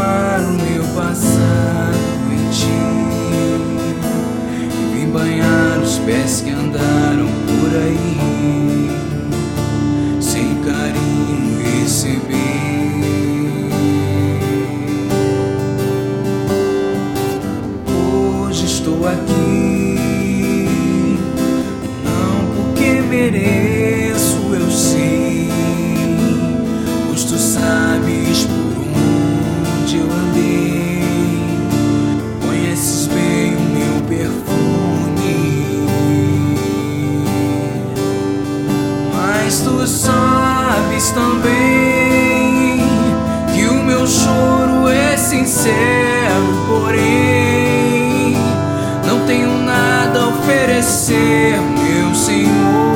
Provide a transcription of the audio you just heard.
Derramar o meu passado em ti. Vim banhar os pés que andaram por aí, tenho nada a oferecer, meu Senhor.